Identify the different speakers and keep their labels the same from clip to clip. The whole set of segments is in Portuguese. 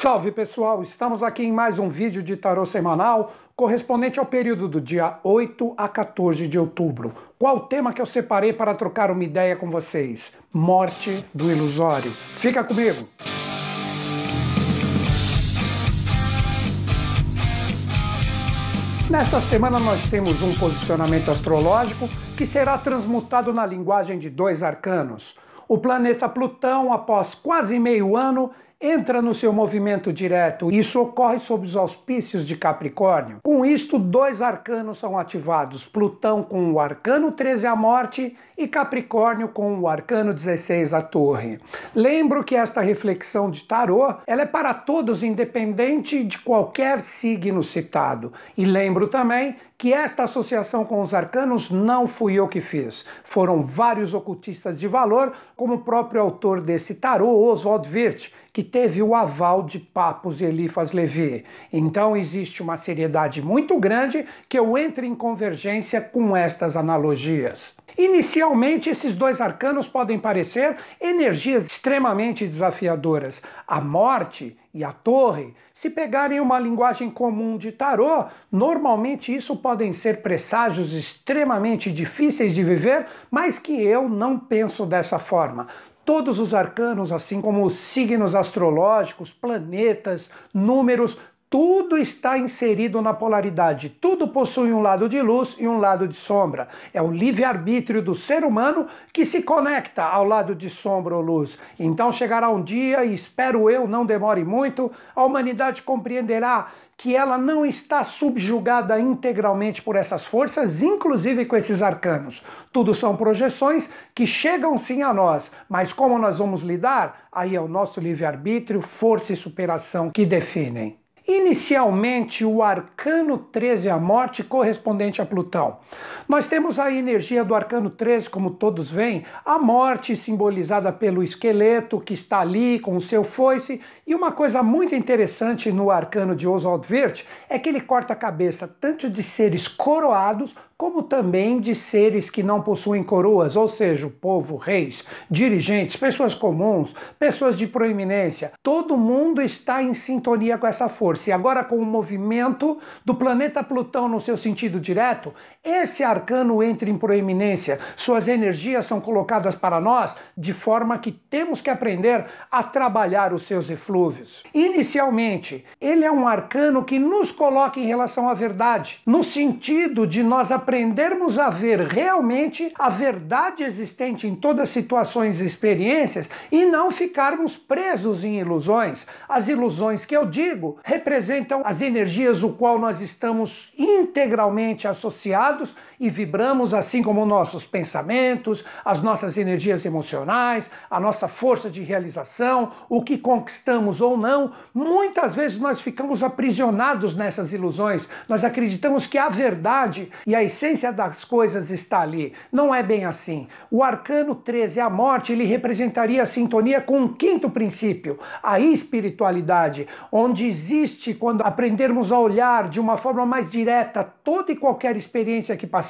Speaker 1: Salve pessoal, estamos aqui em mais um vídeo de tarô semanal correspondente ao período do dia 8 a 14 de outubro. Qual o tema que eu separei para trocar uma ideia com vocês? Morte do ilusório. Fica comigo! Nesta semana nós temos um posicionamento astrológico que será transmutado na linguagem de dois arcanos. O planeta Plutão, após quase meio ano, entra no seu movimento direto. Isso ocorre sob os auspícios de Capricórnio. Com isto, dois arcanos são ativados: Plutão com o arcano 13 a morte e Capricórnio com o arcano 16 a torre. Lembro que esta reflexão de tarô, ela é para todos independente de qualquer signo citado. E lembro também que esta associação com os arcanos não fui eu que fiz. Foram vários ocultistas de valor, como o próprio autor desse tarô, Oswald Wirth, que teve o aval de Papos e Elifas Levi. Então existe uma seriedade muito grande que eu entre em convergência com estas analogias. Inicialmente, esses dois arcanos podem parecer energias extremamente desafiadoras. A morte e a torre, se pegarem uma linguagem comum de tarô, normalmente isso podem ser presságios extremamente difíceis de viver, mas que eu não penso dessa forma. Todos os arcanos, assim como os signos astrológicos, planetas, números, tudo está inserido na polaridade, tudo possui um lado de luz e um lado de sombra. É o livre-arbítrio do ser humano que se conecta ao lado de sombra ou luz. Então chegará um dia, e espero eu não demore muito, a humanidade compreenderá que ela não está subjugada integralmente por essas forças, inclusive com esses arcanos. Tudo são projeções que chegam sim a nós, mas como nós vamos lidar? Aí é o nosso livre-arbítrio, força e superação que definem. Inicialmente, o arcano 13, a morte, correspondente a Plutão. Nós temos a energia do arcano 13, como todos veem, a morte simbolizada pelo esqueleto que está ali com o seu foice. E uma coisa muito interessante no arcano de Oswald Wirth é que ele corta a cabeça tanto de seres coroados como também de seres que não possuem coroas, ou seja, o povo, reis, dirigentes, pessoas comuns, pessoas de proeminência. Todo mundo está em sintonia com essa força. E agora, com o movimento do planeta Plutão no seu sentido direto, esse arcano entra em proeminência. Suas energias são colocadas para nós de forma que temos que aprender a trabalhar os seus eflúvios. Inicialmente, ele é um arcano que nos coloca em relação à verdade, no sentido de nós aprendermos aprendermos a ver realmente a verdade existente em todas as situações e experiências e não ficarmos presos em ilusões. As ilusões que eu digo representam as energias o qual nós estamos integralmente associados e vibramos assim como nossos pensamentos, as nossas energias emocionais, a nossa força de realização, o que conquistamos ou não. Muitas vezes nós ficamos aprisionados nessas ilusões. Nós acreditamos que a verdade e a essência das coisas está ali. Não é bem assim. O arcano 13, a morte, ele representaria a sintonia com o quinto princípio, a espiritualidade, onde existe, quando aprendermos a olhar de uma forma mais direta toda e qualquer experiência que passamos,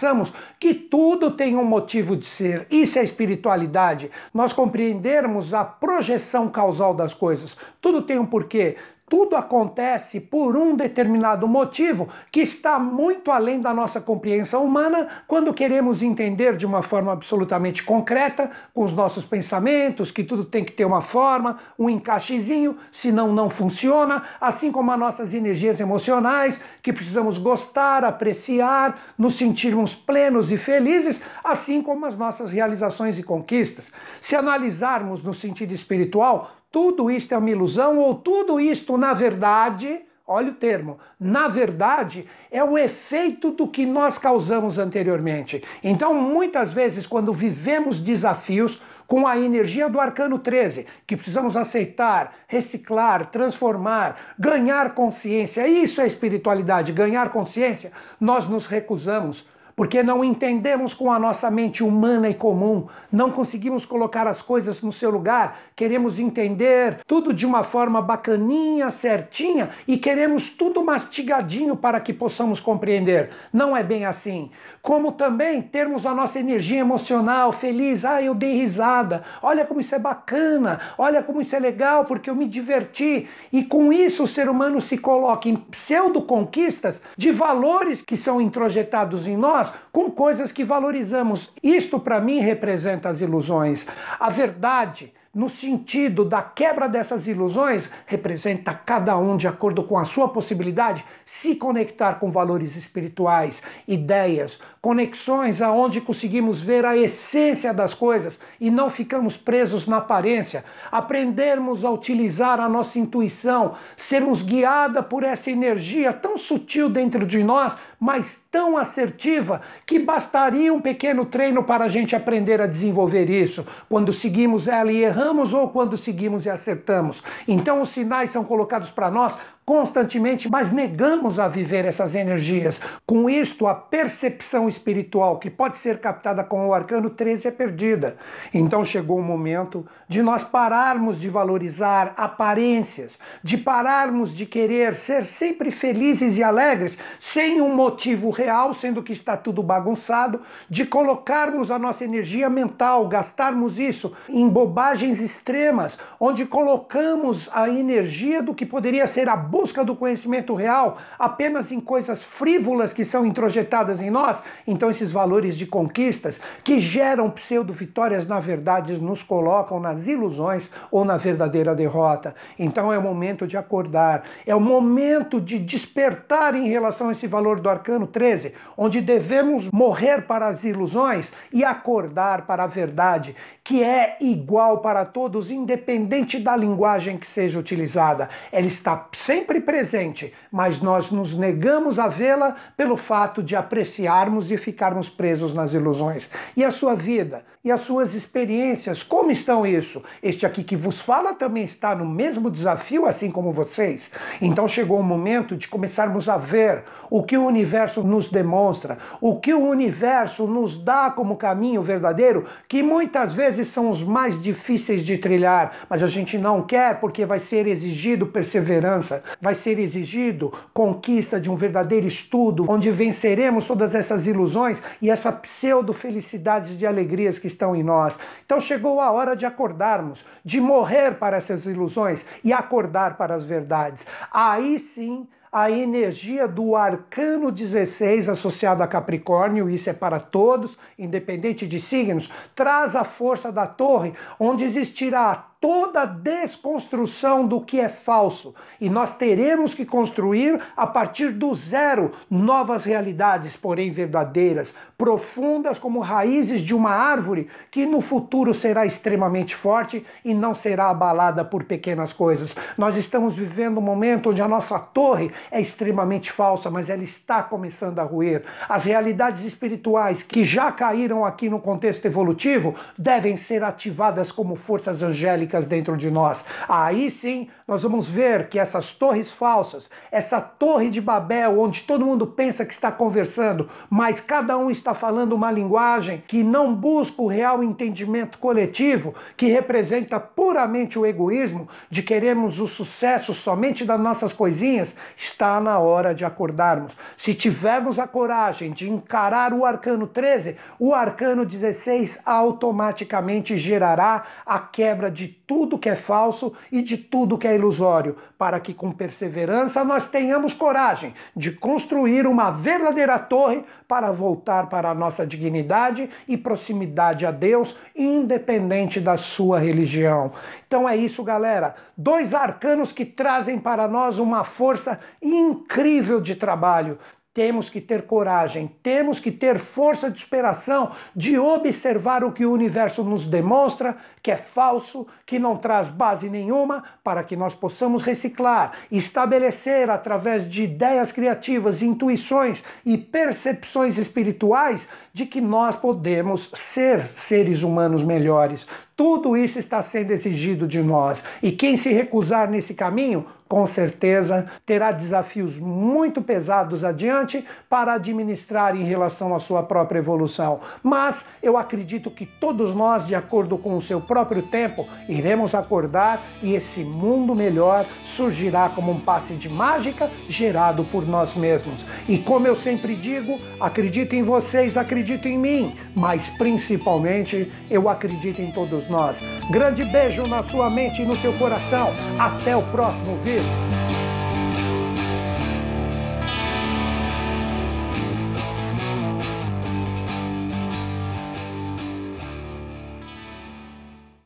Speaker 1: que tudo tem um motivo de ser. Isso é espiritualidade. Nós compreendermos a projeção causal das coisas. Tudo tem um porquê. Tudo acontece por um determinado motivo que está muito além da nossa compreensão humana quando queremos entender de uma forma absolutamente concreta, com os nossos pensamentos, que tudo tem que ter uma forma, um encaixezinho, senão não funciona, assim como as nossas energias emocionais, que precisamos gostar, apreciar, nos sentirmos plenos e felizes, assim como as nossas realizações e conquistas. Se analisarmos no sentido espiritual, tudo isto é uma ilusão ou tudo isto, na verdade, olha o termo, na verdade, é o efeito do que nós causamos anteriormente. Então, muitas vezes, quando vivemos desafios com a energia do arcano 13, que precisamos aceitar, reciclar, transformar, ganhar consciência, isso é espiritualidade, ganhar consciência, nós nos recusamos porque não entendemos com a nossa mente humana e comum, não conseguimos colocar as coisas no seu lugar, queremos entender tudo de uma forma bacaninha, certinha e queremos tudo mastigadinho para que possamos compreender. Não é bem assim. Como também termos a nossa energia emocional feliz, ah, eu dei risada, olha como isso é bacana, olha como isso é legal, porque eu me diverti. E com isso o ser humano se coloca em pseudo-conquistas de valores que são introjetados em nós com coisas que valorizamos. Isto, para mim, representa as ilusões. A verdade no sentido da quebra dessas ilusões, representa cada um, de acordo com a sua possibilidade, se conectar com valores espirituais, ideias, conexões aonde conseguimos ver a essência das coisas e não ficamos presos na aparência, aprendermos a utilizar a nossa intuição, sermos guiada por essa energia tão sutil dentro de nós, mas tão assertiva que bastaria um pequeno treino para a gente aprender a desenvolver isso, quando seguimos ela e erramos ou quando seguimos e acertamos. Então os sinais são colocados para nós constantemente, mas negamos a viver essas energias. Com isto, a percepção espiritual que pode ser captada com o arcano 13 é perdida. Então chegou o momento de nós pararmos de valorizar aparências, de pararmos de querer ser sempre felizes e alegres, sem um motivo real, sendo que está tudo bagunçado, de colocarmos a nossa energia mental, gastarmos isso em bobagens extremas, onde colocamos a energia do que poderia ser a boa busca do conhecimento real apenas em coisas frívolas que são introjetadas em nós, então esses valores de conquistas que geram pseudo-vitórias, na verdade, nos colocam nas ilusões ou na verdadeira derrota. Então é o momento de acordar, é o momento de despertar em relação a esse valor do arcano 13, onde devemos morrer para as ilusões e acordar para a verdade, que é igual para todos, independente da linguagem que seja utilizada. Ela está sempre sempre presente, mas nós nos negamos a vê-la pelo fato de apreciarmos e ficarmos presos nas ilusões. E a sua vida? E as suas experiências? Como estão isso? Este aqui que vos fala também está no mesmo desafio, assim como vocês. Então chegou o momento de começarmos a ver o que o universo nos demonstra, o que o universo nos dá como caminho verdadeiro, que muitas vezes são os mais difíceis de trilhar, mas a gente não quer porque vai ser exigido perseverança, vai ser exigido conquista de um verdadeiro estudo, onde venceremos todas essas ilusões e essa pseudo-felicidades de alegrias que estão em nós. Então chegou a hora de acordarmos, de morrer para essas ilusões e acordar para as verdades. Aí sim a energia do arcano 16 associado a Capricórnio, isso é para todos, independente de signos, traz a força da torre, onde existirá toda a desconstrução do que é falso. E nós teremos que construir a partir do zero novas realidades, porém verdadeiras, profundas como raízes de uma árvore que no futuro será extremamente forte e não será abalada por pequenas coisas. Nós estamos vivendo um momento onde a nossa torre é extremamente falsa, mas ela está começando a ruir. As realidades espirituais que já caíram aqui no contexto evolutivo devem ser ativadas como forças angélicas dentro de nós. Aí sim nós vamos ver que essas torres falsas, essa torre de Babel, onde todo mundo pensa que está conversando, mas cada um está falando uma linguagem que não busca o real entendimento coletivo, que representa puramente o egoísmo de queremos o sucesso somente das nossas coisinhas, está na hora de acordarmos. Se tivermos a coragem de encarar o arcano 13, o arcano 16 automaticamente gerará a quebra de tudo que é falso e de tudo que é ilusório, para que com perseverança nós tenhamos coragem de construir uma verdadeira torre para voltar para a nossa dignidade e proximidade a Deus, independente da sua religião. Então é isso, galera. Dois arcanos que trazem para nós uma força incrível de trabalho. Temos que ter coragem, temos que ter força de esperação de observar o que o universo nos demonstra, que é falso, que não traz base nenhuma, para que nós possamos reciclar, estabelecer através de ideias criativas, intuições e percepções espirituais de que nós podemos ser seres humanos melhores. Tudo isso está sendo exigido de nós. E quem se recusar nesse caminho, com certeza terá desafios muito pesados adiante para administrar em relação à sua própria evolução. Mas eu acredito que todos nós, de acordo com o seu próprio tempo, iremos acordar e esse mundo melhor surgirá como um passe de mágica gerado por nós mesmos. E como eu sempre digo, acredito em vocês, acredito em mim, mas principalmente eu acredito em todos nós. Grande beijo na sua mente e no seu coração. Até o próximo vídeo. you.